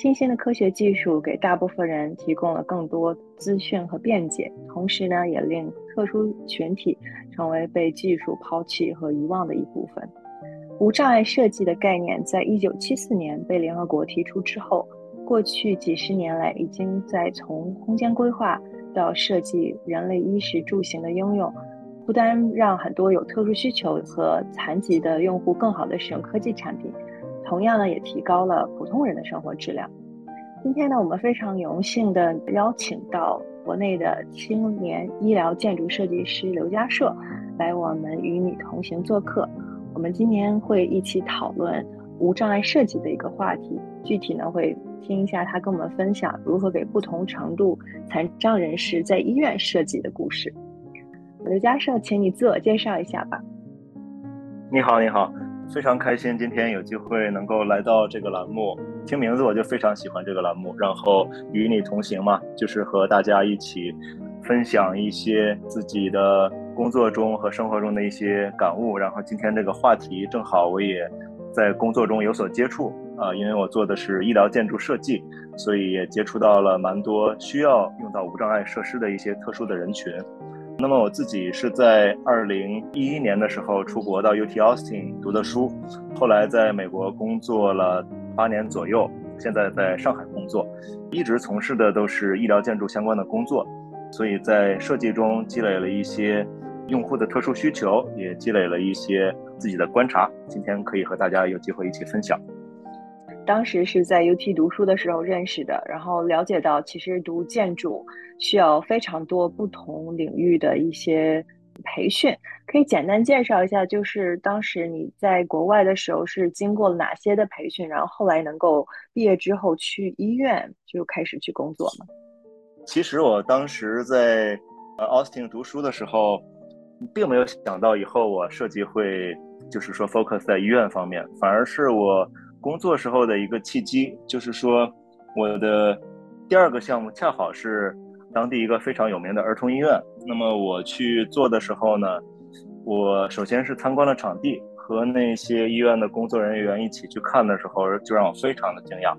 新兴的科学技术给大部分人提供了更多资讯和便捷，同时呢，也令特殊群体成为被技术抛弃和遗忘的一部分。无障碍设计的概念在一九七四年被联合国提出之后，过去几十年来，已经在从空间规划到设计人类衣食住行的应用，不单让很多有特殊需求和残疾的用户更好地使用科技产品。同样呢，也提高了普通人的生活质量。今天呢，我们非常荣幸的邀请到国内的青年医疗建筑设计师刘家硕来我们与你同行做客。我们今年会一起讨论无障碍设计的一个话题，具体呢会听一下他跟我们分享如何给不同程度残障人士在医院设计的故事。刘家硕，请你自我介绍一下吧。你好，你好。非常开心今天有机会能够来到这个栏目，听名字我就非常喜欢这个栏目。然后与你同行嘛，就是和大家一起分享一些自己的工作中和生活中的一些感悟。然后今天这个话题正好我也在工作中有所接触啊，因为我做的是医疗建筑设计，所以也接触到了蛮多需要用到无障碍设施的一些特殊的人群。那么我自己是在二零一一年的时候出国到 UT Austin 读的书，后来在美国工作了八年左右，现在在上海工作，一直从事的都是医疗建筑相关的工作，所以在设计中积累了一些用户的特殊需求，也积累了一些自己的观察，今天可以和大家有机会一起分享。当时是在 UT 读书的时候认识的，然后了解到其实读建筑需要非常多不同领域的一些培训，可以简单介绍一下，就是当时你在国外的时候是经过哪些的培训，然后后来能够毕业之后去医院就开始去工作吗？其实我当时在呃 Austin 读书的时候，并没有想到以后我设计会就是说 focus 在医院方面，反而是我。工作时候的一个契机，就是说，我的第二个项目恰好是当地一个非常有名的儿童医院。那么我去做的时候呢，我首先是参观了场地，和那些医院的工作人员一起去看的时候，就让我非常的惊讶，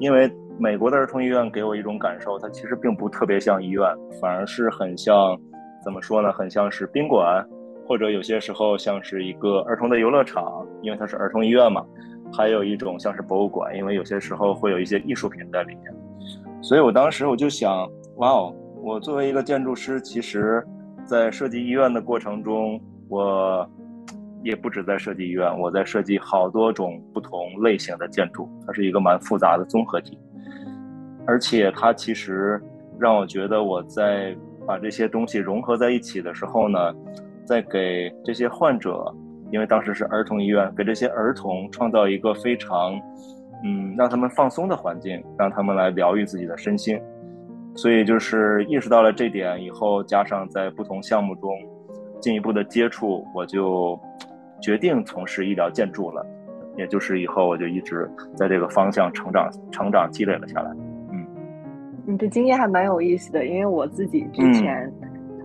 因为美国的儿童医院给我一种感受，它其实并不特别像医院，反而是很像，怎么说呢？很像是宾馆，或者有些时候像是一个儿童的游乐场，因为它是儿童医院嘛。还有一种像是博物馆，因为有些时候会有一些艺术品在里面，所以我当时我就想，哇哦，我作为一个建筑师，其实，在设计医院的过程中，我也不止在设计医院，我在设计好多种不同类型的建筑，它是一个蛮复杂的综合体，而且它其实让我觉得我在把这些东西融合在一起的时候呢，在给这些患者。因为当时是儿童医院，给这些儿童创造一个非常，嗯，让他们放松的环境，让他们来疗愈自己的身心。所以就是意识到了这点以后，加上在不同项目中进一步的接触，我就决定从事医疗建筑了。也就是以后我就一直在这个方向成长、成长、积累了下来。嗯，你的经验还蛮有意思的，因为我自己之前。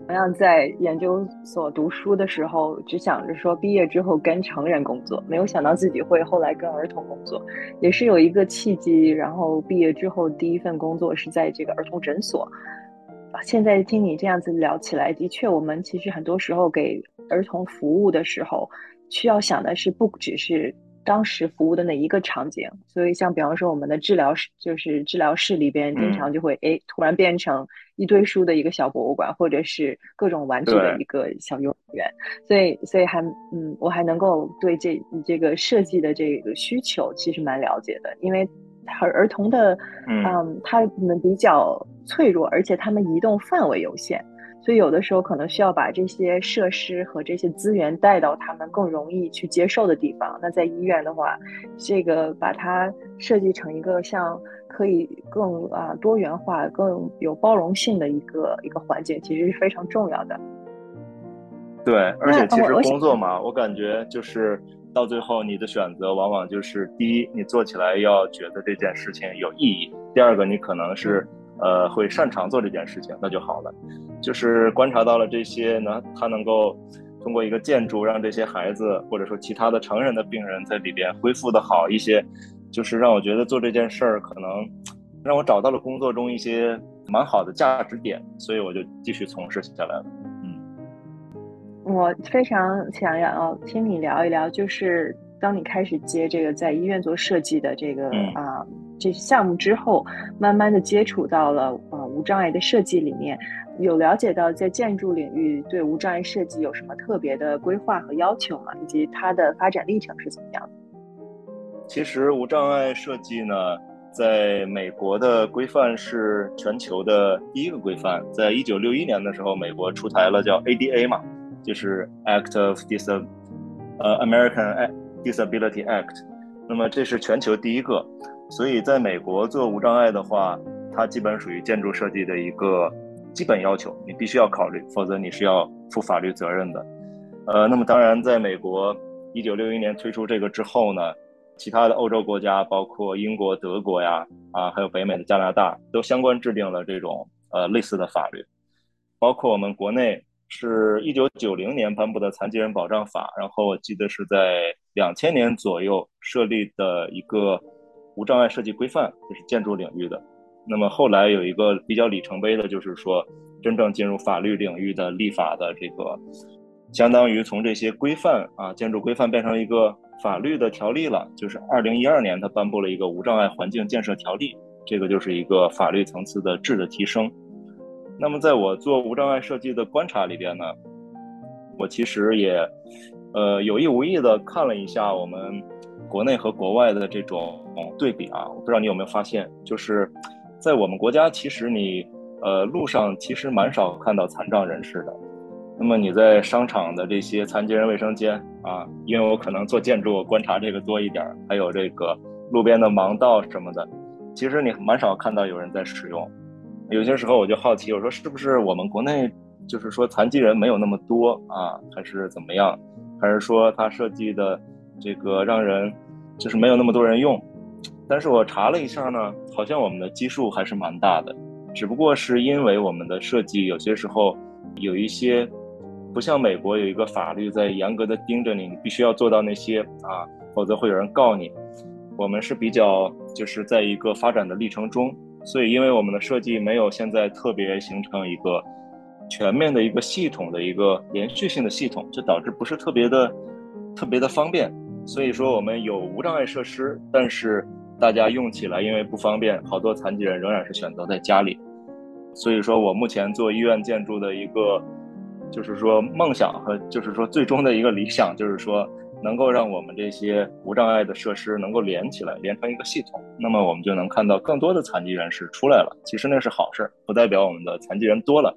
同样在研究所读书的时候，只想着说毕业之后跟成人工作，没有想到自己会后来跟儿童工作，也是有一个契机。然后毕业之后第一份工作是在这个儿童诊所。现在听你这样子聊起来，的确，我们其实很多时候给儿童服务的时候，需要想的是不只是。当时服务的那一个场景？所以像比方说我们的治疗室，就是治疗室里边，经常就会哎突然变成一堆书的一个小博物馆，或者是各种玩具的一个小幼儿园。所以，所以还嗯，我还能够对这这个设计的这个需求其实蛮了解的，因为儿儿童的嗯，他们比较脆弱，而且他们移动范围有限。所以有的时候可能需要把这些设施和这些资源带到他们更容易去接受的地方。那在医院的话，这个把它设计成一个像可以更啊多元化、更有包容性的一个一个环境，其实是非常重要的。对，而且其实工作嘛，我感觉就是到最后你的选择往往就是第一，你做起来要觉得这件事情有意义；第二个，你可能是呃会擅长做这件事情，那就好了。就是观察到了这些呢，他能够通过一个建筑让这些孩子或者说其他的成人的病人在里边恢复的好一些，就是让我觉得做这件事儿可能让我找到了工作中一些蛮好的价值点，所以我就继续从事下来了。嗯我非常想要听你聊一聊，就是当你开始接这个在医院做设计的这个啊这些项目之后，慢慢的接触到了呃无障碍的设计里面，有了解到在建筑领域对无障碍设计有什么特别的规划和要求吗？以及它的发展历程是怎么样的？其实无障碍设计呢，在美国的规范是全球的第一个规范，在一九六一年的时候，美国出台了叫 ADA 嘛。就是 Act of Dis，呃，American Disability Act，那么这是全球第一个，所以在美国做无障碍的话，它基本属于建筑设计的一个基本要求，你必须要考虑，否则你是要负法律责任的。呃，那么当然，在美国一九六一年推出这个之后呢，其他的欧洲国家，包括英国、德国呀，啊，还有北美的加拿大，都相关制定了这种呃类似的法律，包括我们国内。是一九九零年颁布的《残疾人保障法》，然后我记得是在两千年左右设立的一个无障碍设计规范，就是建筑领域的。那么后来有一个比较里程碑的，就是说真正进入法律领域的立法的这个，相当于从这些规范啊，建筑规范变成一个法律的条例了。就是二零一二年，他颁布了一个无障碍环境建设条例，这个就是一个法律层次的质的提升。那么，在我做无障碍设计的观察里边呢，我其实也，呃，有意无意的看了一下我们国内和国外的这种对比啊。我不知道你有没有发现，就是在我们国家，其实你呃路上其实蛮少看到残障人士的。那么你在商场的这些残疾人卫生间啊，因为我可能做建筑，观察这个多一点，还有这个路边的盲道什么的，其实你蛮少看到有人在使用。有些时候我就好奇，我说是不是我们国内就是说残疾人没有那么多啊，还是怎么样？还是说他设计的这个让人就是没有那么多人用？但是我查了一下呢，好像我们的基数还是蛮大的，只不过是因为我们的设计有些时候有一些不像美国有一个法律在严格的盯着你，你必须要做到那些啊，否则会有人告你。我们是比较就是在一个发展的历程中。所以，因为我们的设计没有现在特别形成一个全面的一个系统的一个连续性的系统，就导致不是特别的特别的方便。所以说，我们有无障碍设施，但是大家用起来因为不方便，好多残疾人仍然是选择在家里。所以说我目前做医院建筑的一个，就是说梦想和就是说最终的一个理想，就是说。能够让我们这些无障碍的设施能够连起来，连成一个系统，那么我们就能看到更多的残疾人士出来了。其实那是好事，不代表我们的残疾人多了，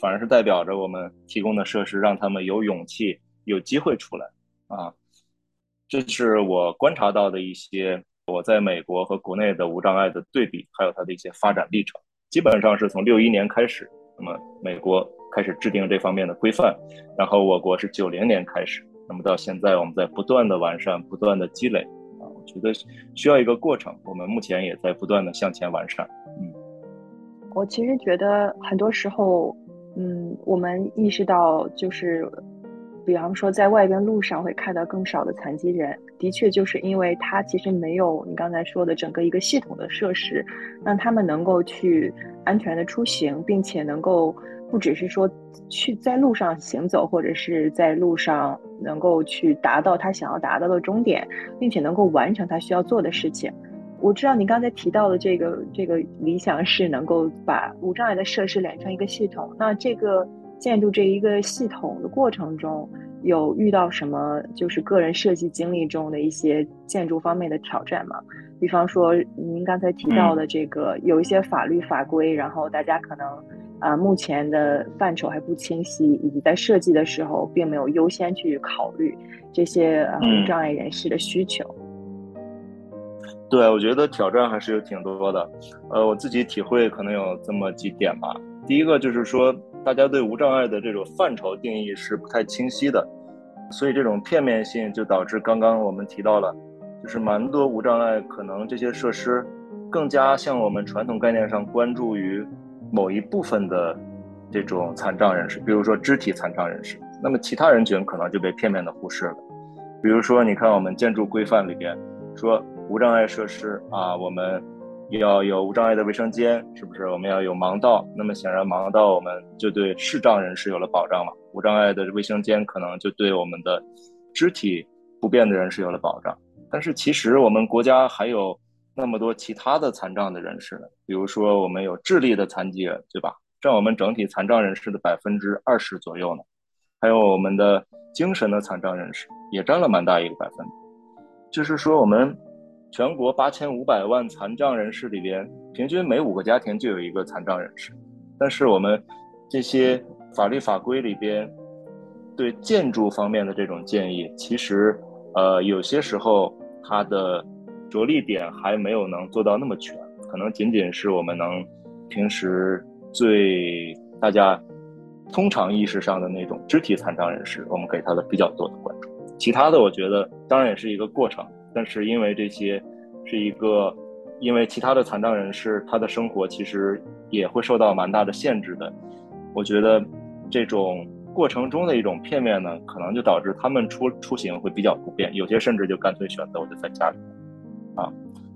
反而是代表着我们提供的设施让他们有勇气、有机会出来。啊，这是我观察到的一些我在美国和国内的无障碍的对比，还有它的一些发展历程。基本上是从六一年开始，那么美国开始制定这方面的规范，然后我国是九零年开始。那么到现在，我们在不断的完善，不断的积累，啊，我觉得需要一个过程。我们目前也在不断的向前完善。嗯，我其实觉得很多时候，嗯，我们意识到就是，比方说在外边路上会看到更少的残疾人，的确就是因为他其实没有你刚才说的整个一个系统的设施，让他们能够去安全的出行，并且能够。不只是说去在路上行走，或者是在路上能够去达到他想要达到的终点，并且能够完成他需要做的事情。我知道你刚才提到的这个这个理想是能够把无障碍的设施连成一个系统。那这个建筑这一个系统的过程中，有遇到什么就是个人设计经历中的一些建筑方面的挑战吗？比方说您刚才提到的这个有一些法律法规，然后大家可能。啊，目前的范畴还不清晰，以及在设计的时候并没有优先去考虑这些呃无障碍人士的需求。对，我觉得挑战还是有挺多的。呃，我自己体会可能有这么几点吧。第一个就是说，大家对无障碍的这种范畴定义是不太清晰的，所以这种片面性就导致刚刚我们提到了，就是蛮多无障碍可能这些设施更加像我们传统概念上关注于某一部分的这种残障人士，比如说肢体残障人士，那么其他人群可能就被片面的忽视了。比如说，你看我们建筑规范里边说。无障碍设施啊，我们要有无障碍的卫生间，是不是？我们要有盲道。那么显然，盲道我们就对视障人士有了保障嘛。无障碍的卫生间可能就对我们的肢体不便的人士有了保障。但是其实我们国家还有那么多其他的残障的人士呢，比如说我们有智力的残疾人，对吧？占我们整体残障人士的百分之二十左右呢。还有我们的精神的残障人士，也占了蛮大一个百分比。就是说我们。全国八千五百万残障人士里边，平均每五个家庭就有一个残障人士。但是我们这些法律法规里边对建筑方面的这种建议，其实呃有些时候它的着力点还没有能做到那么全，可能仅仅是我们能平时最大家通常意识上的那种肢体残障人士，我们给他的比较多的关注。其他的，我觉得当然也是一个过程。但是因为这些是一个，因为其他的残障人士他的生活其实也会受到蛮大的限制的，我觉得这种过程中的一种片面呢，可能就导致他们出出行会比较不便，有些甚至就干脆选择我就在家里，啊，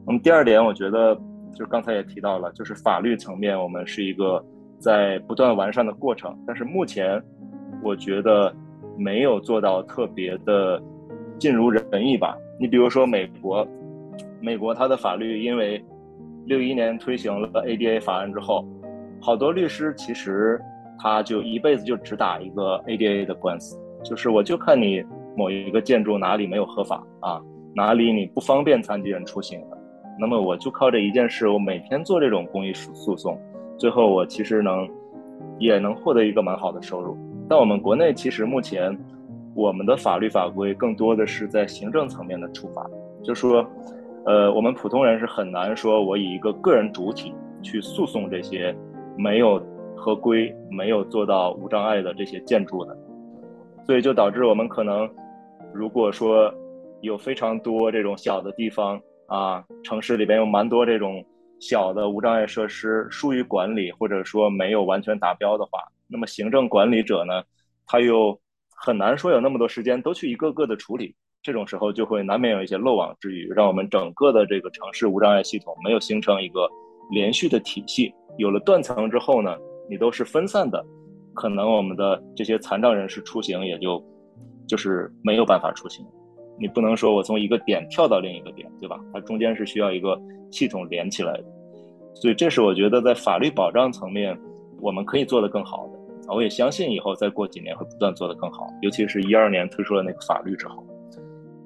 那么第二点，我觉得就是刚才也提到了，就是法律层面我们是一个在不断完善的过程，但是目前我觉得没有做到特别的尽如人意吧。你比如说美国，美国它的法律因为六一年推行了 ADA 法案之后，好多律师其实他就一辈子就只打一个 ADA 的官司，就是我就看你某一个建筑哪里没有合法啊，哪里你不方便残疾人出行的，那么我就靠这一件事，我每天做这种公益诉讼，最后我其实能也能获得一个蛮好的收入。但我们国内其实目前。我们的法律法规更多的是在行政层面的处罚，就说，呃，我们普通人是很难说，我以一个个人主体去诉讼这些没有合规、没有做到无障碍的这些建筑的，所以就导致我们可能，如果说有非常多这种小的地方啊，城市里边有蛮多这种小的无障碍设施疏于管理，或者说没有完全达标的话，那么行政管理者呢，他又。很难说有那么多时间都去一个个的处理，这种时候就会难免有一些漏网之鱼，让我们整个的这个城市无障碍系统没有形成一个连续的体系。有了断层之后呢，你都是分散的，可能我们的这些残障人士出行也就就是没有办法出行。你不能说我从一个点跳到另一个点，对吧？它中间是需要一个系统连起来的。所以这是我觉得在法律保障层面我们可以做得更好的。我也相信以后再过几年会不断做得更好，尤其是一二年推出了那个法律之后。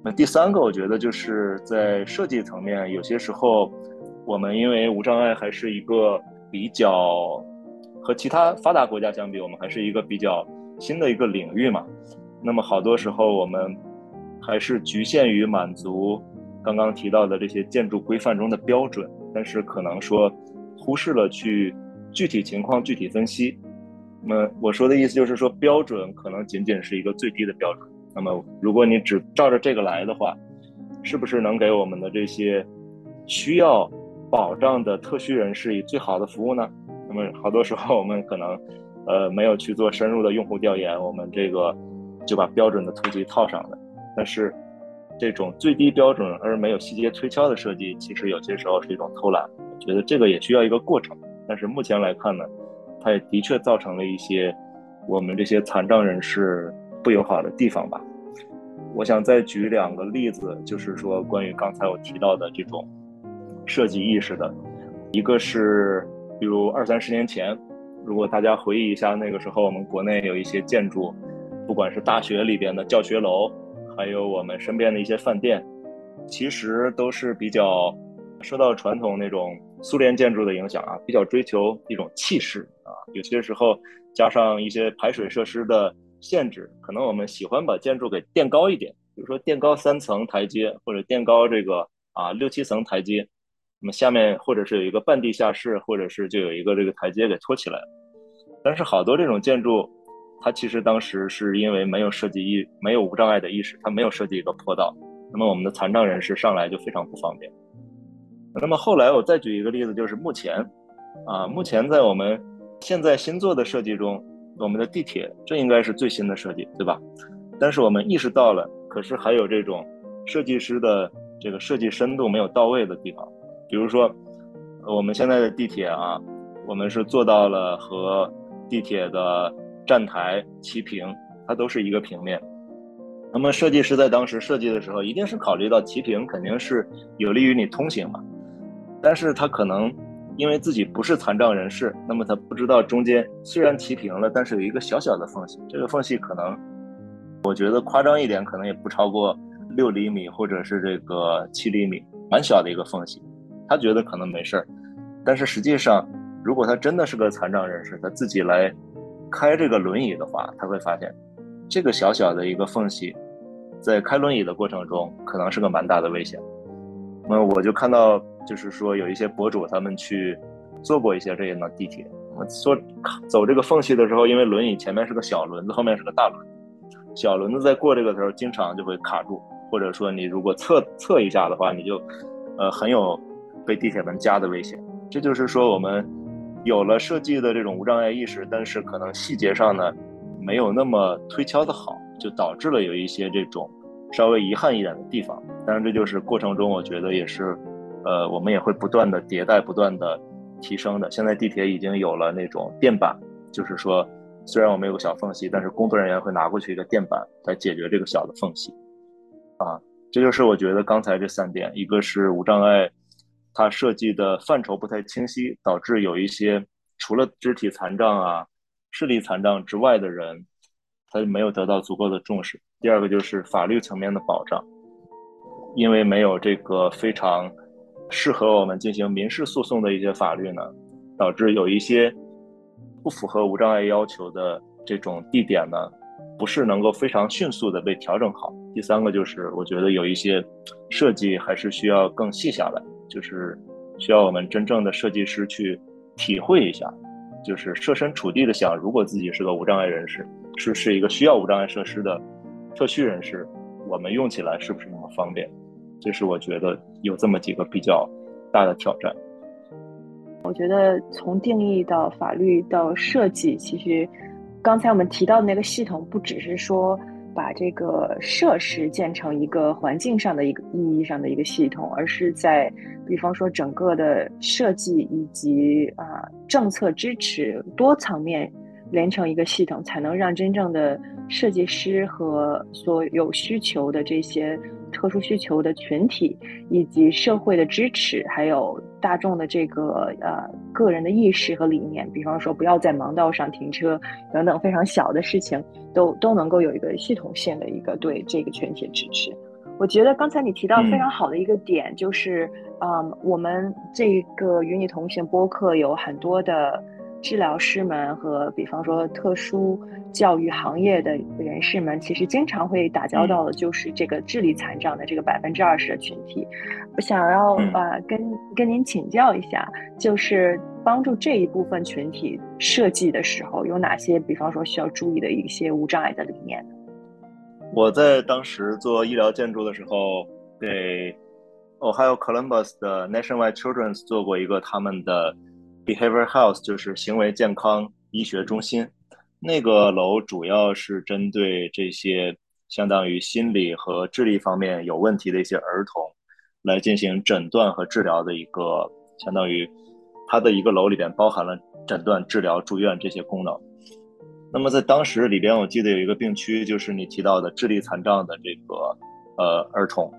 那第三个，我觉得就是在设计层面，有些时候我们因为无障碍还是一个比较和其他发达国家相比，我们还是一个比较新的一个领域嘛。那么好多时候我们还是局限于满足刚刚提到的这些建筑规范中的标准，但是可能说忽视了去具体情况具体分析。那么我说的意思就是说，标准可能仅仅是一个最低的标准。那么如果你只照着这个来的话，是不是能给我们的这些需要保障的特需人士以最好的服务呢？那么好多时候我们可能，呃，没有去做深入的用户调研，我们这个就把标准的图集套上了。但是这种最低标准而没有细节推敲的设计，其实有些时候是一种偷懒。我觉得这个也需要一个过程。但是目前来看呢？它也的确造成了一些我们这些残障人士不友好的地方吧。我想再举两个例子，就是说关于刚才我提到的这种设计意识的，一个是比如二三十年前，如果大家回忆一下那个时候，我们国内有一些建筑，不管是大学里边的教学楼，还有我们身边的一些饭店，其实都是比较受到传统那种苏联建筑的影响啊，比较追求一种气势啊。有些时候加上一些排水设施的限制，可能我们喜欢把建筑给垫高一点，比如说垫高三层台阶，或者垫高这个啊六七层台阶。那么下面或者是有一个半地下室，或者是就有一个这个台阶给托起来。但是好多这种建筑，它其实当时是因为没有设计意，没有无障碍的意识，它没有设计一个坡道。那么我们的残障人士上来就非常不方便。那么后来我再举一个例子，就是目前，啊，目前在我们现在新做的设计中，我们的地铁这应该是最新的设计，对吧？但是我们意识到了，可是还有这种设计师的这个设计深度没有到位的地方，比如说我们现在的地铁啊，我们是做到了和地铁的站台齐平，它都是一个平面。那么设计师在当时设计的时候，一定是考虑到齐平肯定是有利于你通行嘛。但是他可能因为自己不是残障人士，那么他不知道中间虽然齐平了，但是有一个小小的缝隙。这个缝隙可能，我觉得夸张一点，可能也不超过六厘米或者是这个七厘米，蛮小的一个缝隙。他觉得可能没事儿，但是实际上，如果他真的是个残障人士，他自己来开这个轮椅的话，他会发现。这个小小的一个缝隙，在开轮椅的过程中，可能是个蛮大的危险。那我就看到，就是说有一些博主他们去坐过一些这样的地铁，我坐走这个缝隙的时候，因为轮椅前面是个小轮子，后面是个大轮，小轮子在过这个时候，经常就会卡住，或者说你如果侧侧一下的话，你就呃很有被地铁门夹的危险。这就是说，我们有了设计的这种无障碍意识，但是可能细节上呢。没有那么推敲的好，就导致了有一些这种稍微遗憾一点的地方。当然，这就是过程中，我觉得也是，呃，我们也会不断的迭代、不断的提升的。现在地铁已经有了那种垫板，就是说，虽然我们有个小缝隙，但是工作人员会拿过去一个垫板来解决这个小的缝隙。啊，这就是我觉得刚才这三点：一个是无障碍，它设计的范畴不太清晰，导致有一些除了肢体残障啊。视力残障之外的人，他没有得到足够的重视。第二个就是法律层面的保障，因为没有这个非常适合我们进行民事诉讼的一些法律呢，导致有一些不符合无障碍要求的这种地点呢，不是能够非常迅速的被调整好。第三个就是我觉得有一些设计还是需要更细下来，就是需要我们真正的设计师去体会一下。就是设身处地的想，如果自己是个无障碍人士，是是一个需要无障碍设施的特需人士，我们用起来是不是那么方便？这是我觉得有这么几个比较大的挑战。我觉得从定义到法律到设计，其实刚才我们提到的那个系统，不只是说。把这个设施建成一个环境上的一个意义上的一个系统，而是在，比方说整个的设计以及啊政策支持多层面连成一个系统，才能让真正的设计师和所有需求的这些特殊需求的群体，以及社会的支持，还有大众的这个呃个人的意识和理念，比方说不要在盲道上停车等等非常小的事情。都都能够有一个系统性的一个对这个群体支持。我觉得刚才你提到非常好的一个点，就是，嗯，我们这个与你同行播客有很多的治疗师们和，比方说特殊教育行业的人士们，其实经常会打交道的，就是这个智力残障的这个百分之二十的群体。我想要啊，跟跟您请教一下，就是。帮助这一部分群体设计的时候，有哪些，比方说需要注意的一些无障碍的理念？我在当时做医疗建筑的时候，给 Ohio Columbus 的 Nationwide Children's 做过一个他们的 Behavior Health，就是行为健康医学中心。那个楼主要是针对这些相当于心理和智力方面有问题的一些儿童，来进行诊断和治疗的一个相当于。它的一个楼里边包含了诊断、治疗、住院这些功能。那么在当时里边，我记得有一个病区，就是你提到的智力残障的这个呃儿童。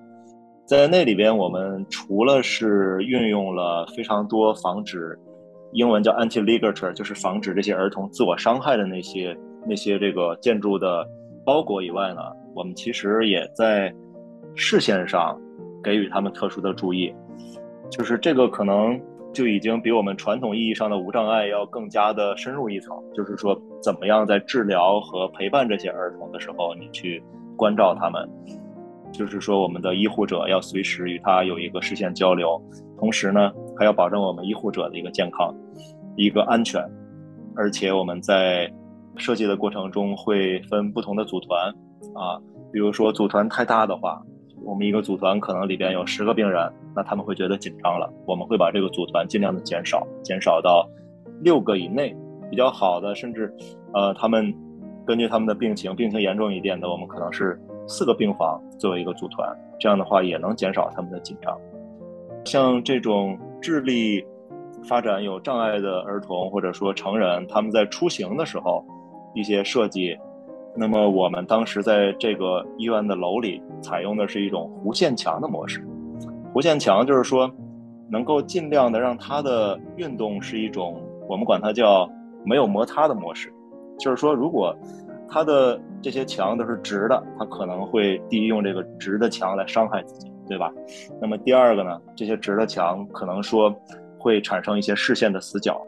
在那里边，我们除了是运用了非常多防止英文叫 anti-ligature，就是防止这些儿童自我伤害的那些那些这个建筑的包裹以外呢，我们其实也在视线上给予他们特殊的注意。就是这个可能就已经比我们传统意义上的无障碍要更加的深入一层。就是说，怎么样在治疗和陪伴这些儿童的时候，你去关照他们。就是说，我们的医护者要随时与他有一个视线交流，同时呢，还要保证我们医护者的一个健康、一个安全。而且我们在设计的过程中会分不同的组团啊，比如说组团太大的话。我们一个组团可能里边有十个病人，那他们会觉得紧张了。我们会把这个组团尽量的减少，减少到六个以内，比较好的，甚至，呃，他们根据他们的病情，病情严重一点的，我们可能是四个病房作为一个组团，这样的话也能减少他们的紧张。像这种智力发展有障碍的儿童或者说成人，他们在出行的时候，一些设计。那么我们当时在这个医院的楼里采用的是一种弧线墙的模式。弧线墙就是说，能够尽量的让它的运动是一种我们管它叫没有摩擦的模式。就是说，如果它的这些墙都是直的，它可能会第一用这个直的墙来伤害自己，对吧？那么第二个呢，这些直的墙可能说会产生一些视线的死角。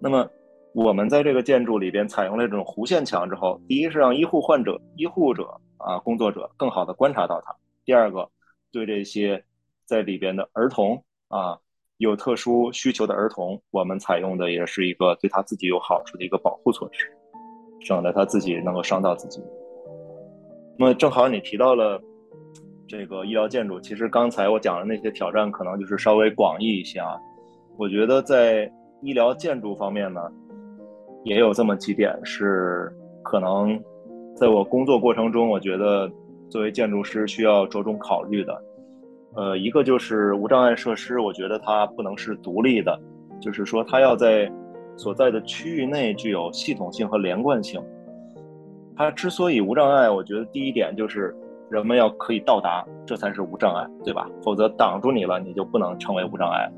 那么。我们在这个建筑里边采用了这种弧线墙之后，第一是让医护患者、医护者啊工作者更好的观察到它；第二个，对这些在里边的儿童啊有特殊需求的儿童，我们采用的也是一个对他自己有好处的一个保护措施，省得他自己能够伤到自己。那么正好你提到了这个医疗建筑，其实刚才我讲的那些挑战可能就是稍微广义一些啊。我觉得在医疗建筑方面呢。也有这么几点是可能，在我工作过程中，我觉得作为建筑师需要着重考虑的。呃，一个就是无障碍设施，我觉得它不能是独立的，就是说它要在所在的区域内具有系统性和连贯性。它之所以无障碍，我觉得第一点就是人们要可以到达，这才是无障碍，对吧？否则挡住你了，你就不能成为无障碍。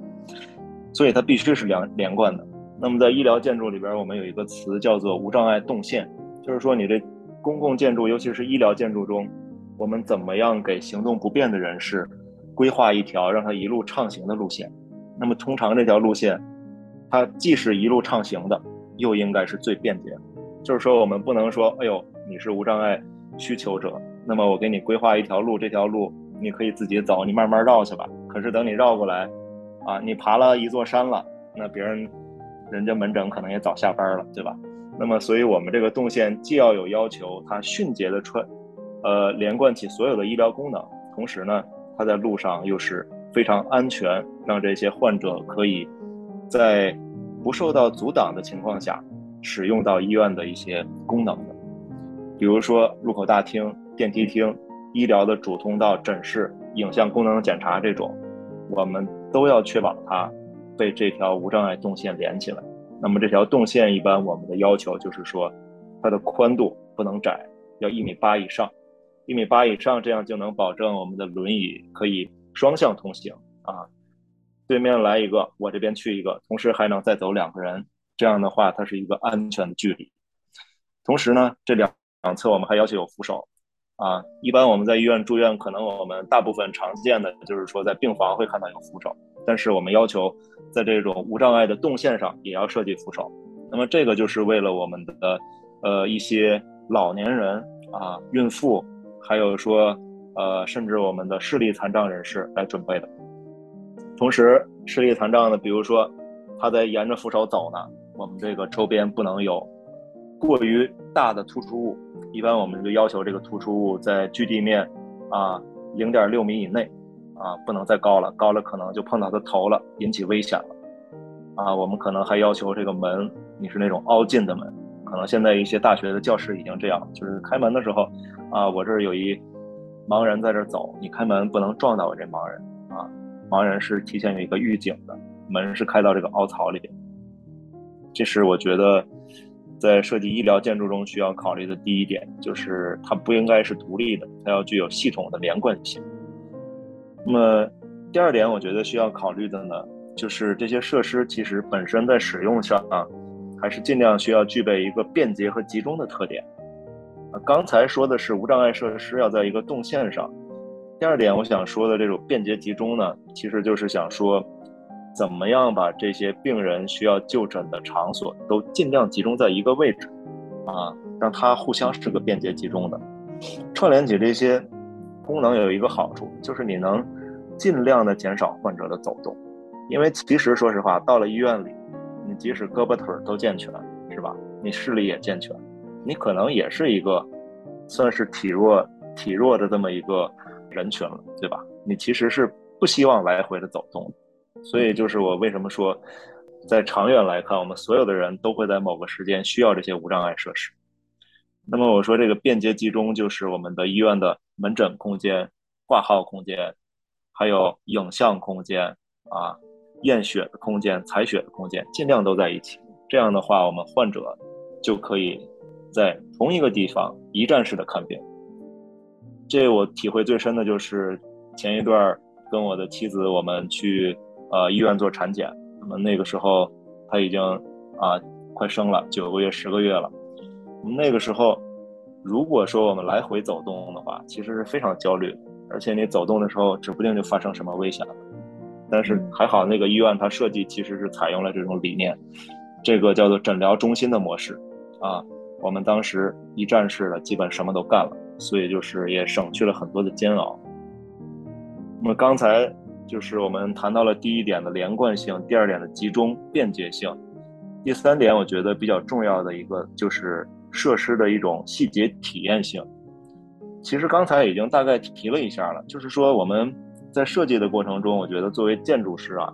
所以它必须是连连贯的。那么在医疗建筑里边，我们有一个词叫做无障碍动线，就是说你这公共建筑，尤其是医疗建筑中，我们怎么样给行动不便的人士规划一条让他一路畅行的路线？那么通常这条路线，它既是一路畅行的，又应该是最便捷。就是说我们不能说，哎呦，你是无障碍需求者，那么我给你规划一条路，这条路你可以自己走，你慢慢绕去吧。可是等你绕过来，啊，你爬了一座山了，那别人。人家门诊可能也早下班了，对吧？那么，所以我们这个动线既要有要求，它迅捷的穿，呃，连贯起所有的医疗功能，同时呢，它在路上又是非常安全，让这些患者可以在不受到阻挡的情况下使用到医院的一些功能的，比如说入口大厅、电梯厅、医疗的主通道、诊室、影像功能检查这种，我们都要确保它。被这条无障碍动线连起来，那么这条动线一般我们的要求就是说，它的宽度不能窄，要一米八以上，一米八以上，这样就能保证我们的轮椅可以双向通行啊。对面来一个，我这边去一个，同时还能再走两个人，这样的话它是一个安全的距离。同时呢，这两两侧我们还要求有扶手啊。一般我们在医院住院，可能我们大部分常见的就是说在病房会看到有扶手。但是我们要求，在这种无障碍的动线上也要设计扶手。那么这个就是为了我们的，呃，一些老年人啊、孕妇，还有说，呃，甚至我们的视力残障人士来准备的。同时，视力残障的，比如说他在沿着扶手走呢，我们这个周边不能有过于大的突出物。一般我们就要求这个突出物在距地面啊零点六米以内。啊，不能再高了，高了可能就碰到他头了，引起危险了。啊，我们可能还要求这个门，你是那种凹进的门，可能现在一些大学的教室已经这样，就是开门的时候，啊，我这儿有一盲人在这儿走，你开门不能撞到我这盲人啊，盲人是提前有一个预警的，门是开到这个凹槽里。这是我觉得在设计医疗建筑中需要考虑的第一点，就是它不应该是独立的，它要具有系统的连贯性。那么，第二点，我觉得需要考虑的呢，就是这些设施其实本身在使用上啊，还是尽量需要具备一个便捷和集中的特点。刚才说的是无障碍设施要在一个动线上，第二点，我想说的这种便捷集中呢，其实就是想说，怎么样把这些病人需要就诊的场所都尽量集中在一个位置，啊，让它互相是个便捷集中的，串联起这些功能有一个好处，就是你能尽量的减少患者的走动，因为其实说实话，到了医院里，你即使胳膊腿儿都健全，是吧？你视力也健全，你可能也是一个算是体弱体弱的这么一个。人群了，对吧？你其实是不希望来回的走动，所以就是我为什么说，在长远来看，我们所有的人都会在某个时间需要这些无障碍设施。那么我说这个便捷集中，就是我们的医院的门诊空间、挂号空间，还有影像空间啊、验血的空间、采血的空间，尽量都在一起。这样的话，我们患者就可以在同一个地方一站式的看病。这我体会最深的就是前一段跟我的妻子我们去呃医院做产检，那么那个时候她已经啊快生了九个月十个月了，那个时候如果说我们来回走动的话，其实是非常焦虑，而且你走动的时候指不定就发生什么危险了。但是还好那个医院它设计其实是采用了这种理念，这个叫做诊疗中心的模式啊，我们当时一站式的基本什么都干了。所以就是也省去了很多的煎熬。那么刚才就是我们谈到了第一点的连贯性，第二点的集中便捷性，第三点我觉得比较重要的一个就是设施的一种细节体验性。其实刚才已经大概提了一下了，就是说我们在设计的过程中，我觉得作为建筑师啊，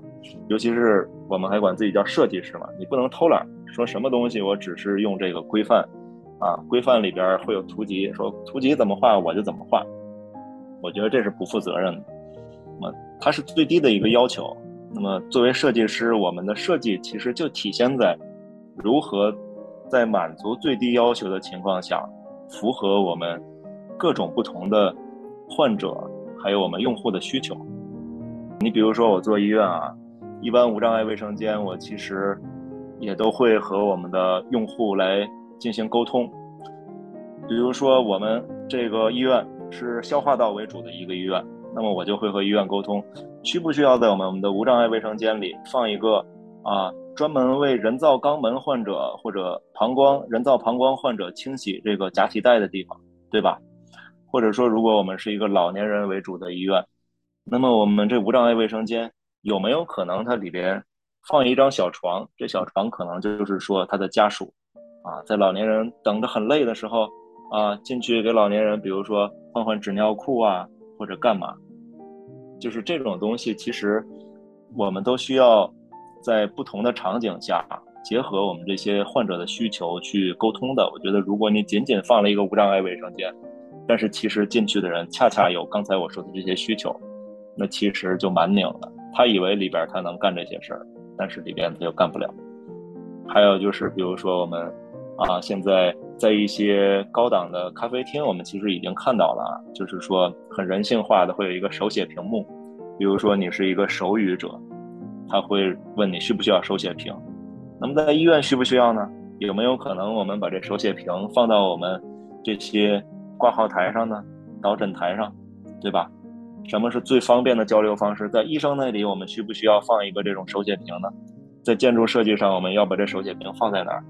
尤其是我们还管自己叫设计师嘛，你不能偷懒，说什么东西我只是用这个规范。啊，规范里边会有图集，说图集怎么画我就怎么画，我觉得这是不负责任的。它是最低的一个要求。那么作为设计师，我们的设计其实就体现在如何在满足最低要求的情况下，符合我们各种不同的患者还有我们用户的需求。你比如说我做医院啊，一般无障碍卫生间，我其实也都会和我们的用户来。进行沟通，比如说我们这个医院是消化道为主的一个医院，那么我就会和医院沟通，需不需要在我们我们的无障碍卫生间里放一个啊专门为人造肛门患者或者膀胱人造膀胱患者清洗这个假体袋的地方，对吧？或者说，如果我们是一个老年人为主的医院，那么我们这无障碍卫生间有没有可能它里边放一张小床？这小床可能就是说他的家属。啊，在老年人等着很累的时候，啊，进去给老年人，比如说换换纸尿裤啊，或者干嘛，就是这种东西，其实我们都需要在不同的场景下，结合我们这些患者的需求去沟通的。我觉得，如果你仅仅放了一个无障碍卫生间，但是其实进去的人恰恰有刚才我说的这些需求，那其实就蛮拧的。他以为里边他能干这些事儿，但是里边他又干不了。还有就是，比如说我们。啊，现在在一些高档的咖啡厅，我们其实已经看到了，就是说很人性化的会有一个手写屏幕，比如说你是一个手语者，他会问你需不需要手写屏。那么在医院需不需要呢？有没有可能我们把这手写屏放到我们这些挂号台上呢？导诊台上，对吧？什么是最方便的交流方式？在医生那里，我们需不需要放一个这种手写屏呢？在建筑设计上，我们要把这手写屏放在哪儿？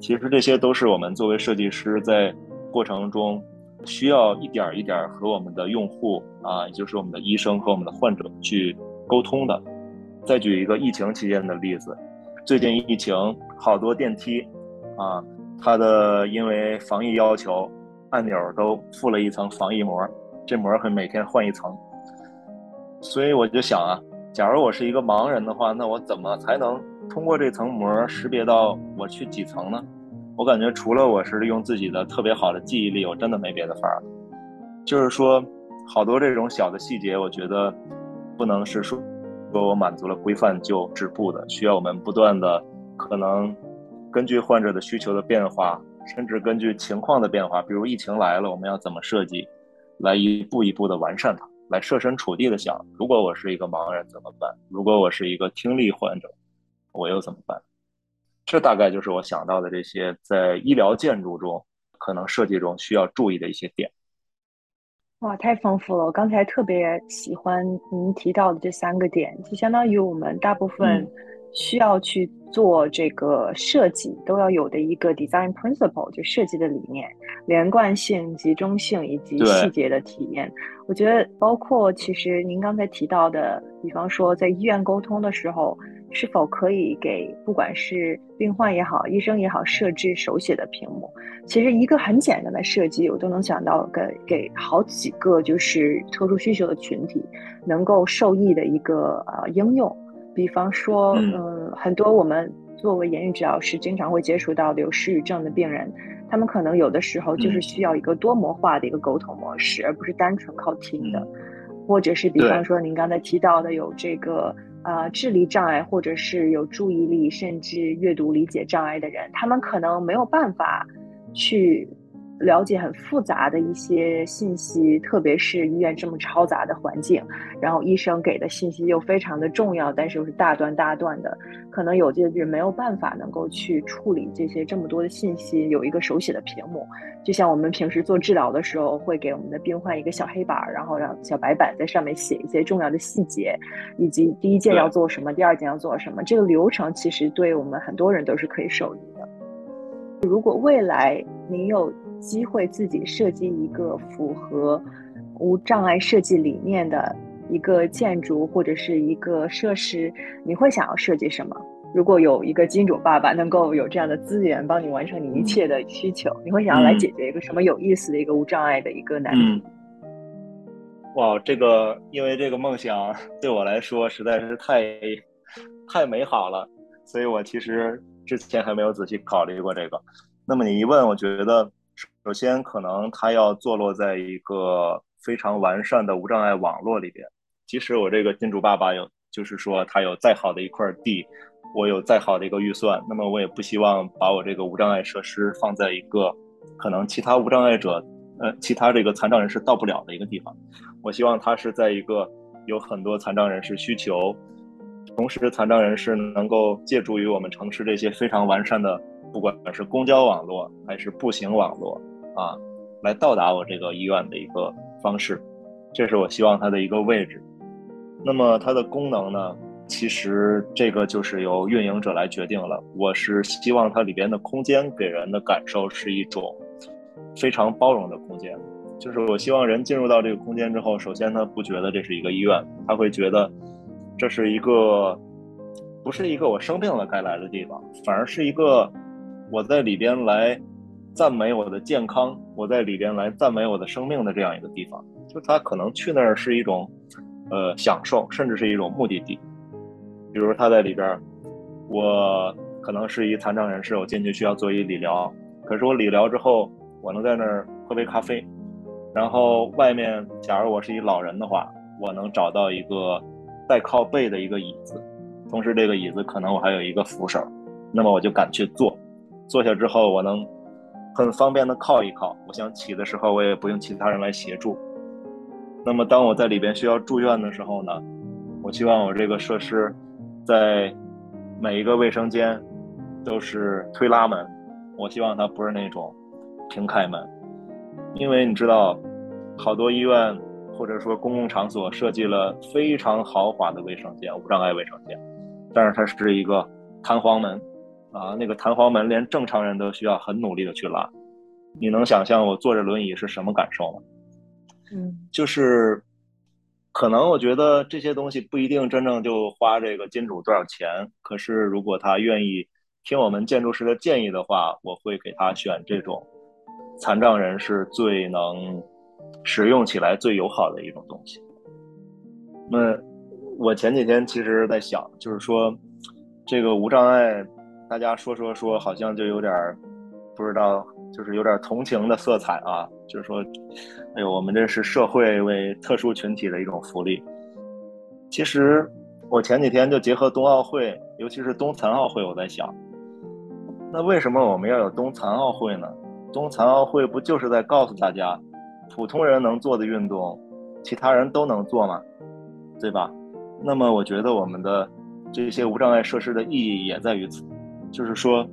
其实这些都是我们作为设计师在过程中需要一点一点和我们的用户啊，也就是我们的医生和我们的患者去沟通的。再举一个疫情期间的例子，最近疫情好多电梯啊，它的因为防疫要求，按钮都附了一层防疫膜，这膜会每天换一层。所以我就想啊，假如我是一个盲人的话，那我怎么才能？通过这层膜识别到我去几层呢？我感觉除了我是利用自己的特别好的记忆力，我真的没别的法儿了。就是说，好多这种小的细节，我觉得不能是说说我满足了规范就止步的，需要我们不断的可能根据患者的需求的变化，甚至根据情况的变化，比如疫情来了，我们要怎么设计，来一步一步的完善它，来设身处地的想，如果我是一个盲人怎么办？如果我是一个听力患者？我又怎么办？这大概就是我想到的这些在医疗建筑中可能设计中需要注意的一些点。哇，太丰富了！我刚才特别喜欢您提到的这三个点，就相当于我们大部分需要去做这个设计都要有的一个 design principle，就设计的理念，连贯性、集中性以及细节的体验。我觉得，包括其实您刚才提到的，比方说在医院沟通的时候。是否可以给不管是病患也好，医生也好，设置手写的屏幕？其实一个很简单的设计，我都能想到给给好几个就是特殊需求的群体能够受益的一个呃应用。比方说，嗯，很多我们作为言语治疗师经常会接触到的有失语症的病人，他们可能有的时候就是需要一个多模化的一个沟通模式，而不是单纯靠听的，或者是比方说您刚才提到的有这个。啊，智力障碍或者是有注意力甚至阅读理解障碍的人，他们可能没有办法去。了解很复杂的一些信息，特别是医院这么嘈杂的环境，然后医生给的信息又非常的重要，但是又是大段大段的，可能有些人没有办法能够去处理这些这么多的信息。有一个手写的屏幕，就像我们平时做治疗的时候，会给我们的病患一个小黑板，然后让小白板在上面写一些重要的细节，以及第一件要做什么，第二件要做什么，这个流程其实对我们很多人都是可以受益的。如果未来您有机会自己设计一个符合无障碍设计理念的一个建筑或者是一个设施，你会想要设计什么？如果有一个金主爸爸能够有这样的资源帮你完成你一切的需求，你会想要来解决一个什么有意思的一个无障碍的一个难题？哇，这个因为这个梦想对我来说实在是太太美好了，所以我其实之前还没有仔细考虑过这个。那么你一问，我觉得。首先，可能它要坐落在一个非常完善的无障碍网络里边。即使我这个金主爸爸有，就是说他有再好的一块地，我有再好的一个预算，那么我也不希望把我这个无障碍设施放在一个可能其他无障碍者，呃，其他这个残障人士到不了的一个地方。我希望它是在一个有很多残障人士需求，同时残障人士能够借助于我们城市这些非常完善的。不管是公交网络还是步行网络啊，来到达我这个医院的一个方式，这是我希望它的一个位置。那么它的功能呢？其实这个就是由运营者来决定了。我是希望它里边的空间给人的感受是一种非常包容的空间，就是我希望人进入到这个空间之后，首先他不觉得这是一个医院，他会觉得这是一个不是一个我生病了该来的地方，反而是一个。我在里边来赞美我的健康，我在里边来赞美我的生命的这样一个地方，就他可能去那儿是一种，呃，享受，甚至是一种目的地。比如他在里边，我可能是一残障人士，我进去需要做一理疗，可是我理疗之后，我能在那儿喝杯咖啡，然后外面，假如我是一老人的话，我能找到一个带靠背的一个椅子，同时这个椅子可能我还有一个扶手，那么我就敢去坐。坐下之后，我能很方便的靠一靠。我想起的时候，我也不用其他人来协助。那么，当我在里边需要住院的时候呢，我希望我这个设施在每一个卫生间都是推拉门。我希望它不是那种平开门，因为你知道，好多医院或者说公共场所设计了非常豪华的卫生间，无障碍卫生间，但是它是一个弹簧门。啊，那个弹簧门连正常人都需要很努力的去拉，你能想象我坐着轮椅是什么感受吗？嗯，就是可能我觉得这些东西不一定真正就花这个金主多少钱，可是如果他愿意听我们建筑师的建议的话，我会给他选这种残障人士最能使用起来最友好的一种东西。那我前几天其实在想，就是说这个无障碍。大家说说说，好像就有点不知道，就是有点同情的色彩啊。就是说，哎呦，我们这是社会为特殊群体的一种福利。其实我前几天就结合冬奥会，尤其是冬残奥会，我在想，那为什么我们要有冬残奥会呢？冬残奥会不就是在告诉大家，普通人能做的运动，其他人都能做吗？对吧？那么我觉得我们的这些无障碍设施的意义也在于此。就是说，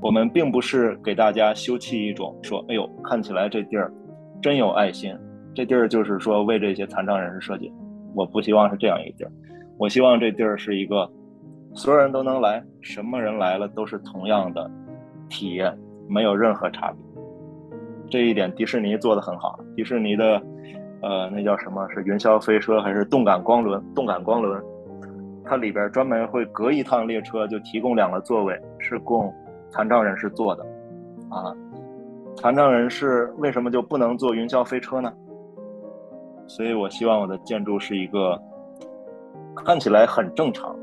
我们并不是给大家修葺一种说，哎呦，看起来这地儿真有爱心，这地儿就是说为这些残障人士设计。我不希望是这样一个地儿，我希望这地儿是一个所有人都能来，什么人来了都是同样的体验，没有任何差别。这一点迪士尼做的很好。迪士尼的，呃，那叫什么是云霄飞车还是动感光轮？动感光轮，它里边专门会隔一趟列车就提供两个座位，是供残障人士坐的。啊，残障人士为什么就不能坐云霄飞车呢？所以我希望我的建筑是一个看起来很正常，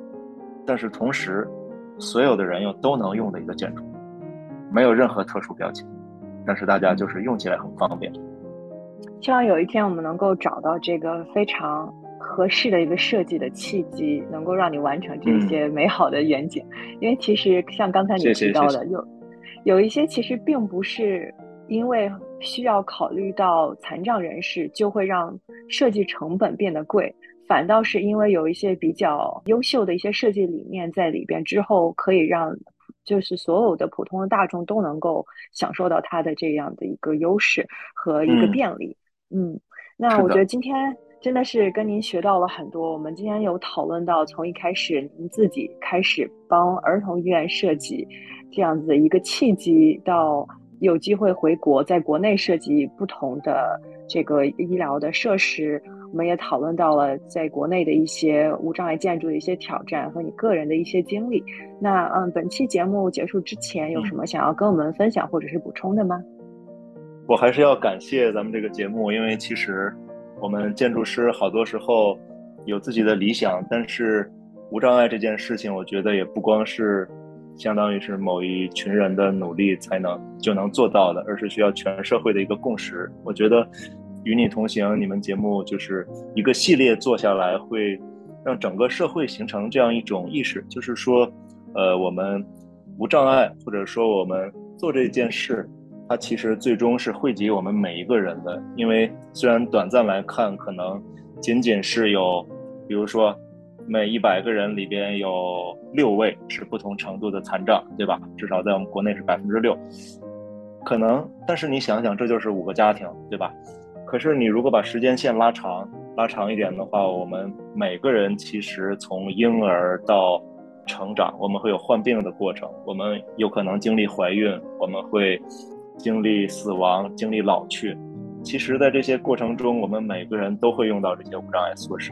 但是同时所有的人又都能用的一个建筑，没有任何特殊标签，但是大家就是用起来很方便。希望有一天我们能够找到这个非常合适的一个设计的契机，能够让你完成这些美好的远景。因为其实像刚才你提到的，有有一些其实并不是因为。需要考虑到残障人士，就会让设计成本变得贵。反倒是因为有一些比较优秀的一些设计理念在里边，之后可以让就是所有的普通的大众都能够享受到它的这样的一个优势和一个便利。嗯，那我觉得今天真的是跟您学到了很多。我们今天有讨论到从一开始您自己开始帮儿童医院设计这样子的一个契机到。有机会回国，在国内设计不同的这个医疗的设施，我们也讨论到了在国内的一些无障碍建筑的一些挑战和你个人的一些经历。那嗯，本期节目结束之前，有什么想要跟我们分享或者是补充的吗？我还是要感谢咱们这个节目，因为其实我们建筑师好多时候有自己的理想，但是无障碍这件事情，我觉得也不光是。相当于是某一群人的努力才能就能做到的，而是需要全社会的一个共识。我觉得与你同行，你们节目就是一个系列做下来，会让整个社会形成这样一种意识，就是说，呃，我们无障碍，或者说我们做这件事，它其实最终是惠及我们每一个人的。因为虽然短暂来看，可能仅仅是有，比如说。每一百个人里边有六位是不同程度的残障，对吧？至少在我们国内是百分之六，可能。但是你想想，这就是五个家庭，对吧？可是你如果把时间线拉长，拉长一点的话，我们每个人其实从婴儿到成长，我们会有患病的过程，我们有可能经历怀孕，我们会经历死亡，经历老去。其实，在这些过程中，我们每个人都会用到这些无障碍措施。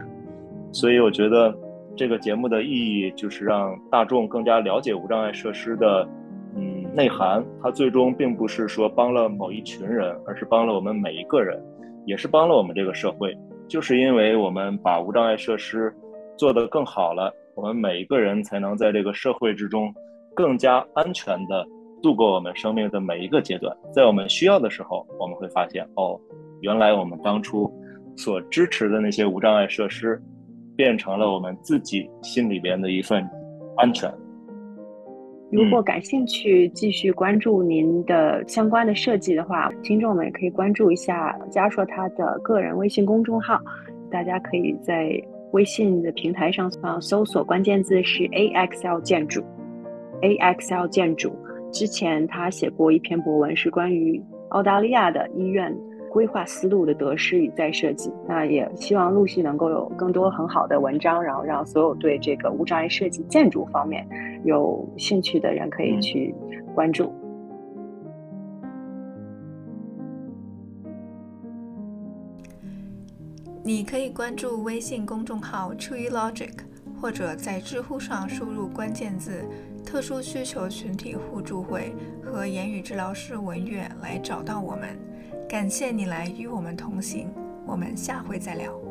所以我觉得这个节目的意义就是让大众更加了解无障碍设施的嗯内涵。它最终并不是说帮了某一群人，而是帮了我们每一个人，也是帮了我们这个社会。就是因为我们把无障碍设施做得更好了，我们每一个人才能在这个社会之中更加安全地度过我们生命的每一个阶段。在我们需要的时候，我们会发现哦，原来我们当初所支持的那些无障碍设施。变成了我们自己心里边的一份安全。如果感兴趣继续关注您的相关的设计的话，听众们也可以关注一下嘉硕他的个人微信公众号。大家可以在微信的平台上啊搜索关键字是 AXL 建筑，AXL 建筑。之前他写过一篇博文，是关于澳大利亚的医院。规划思路的得失与再设计，那也希望陆续能够有更多很好的文章，然后让所有对这个无障碍设计建筑方面有兴趣的人可以去关注。你可以关注微信公众号 Tree Logic，或者在知乎上输入关键字“特殊需求群体互助会”和言语治疗师文月来找到我们。感谢你来与我们同行，我们下回再聊。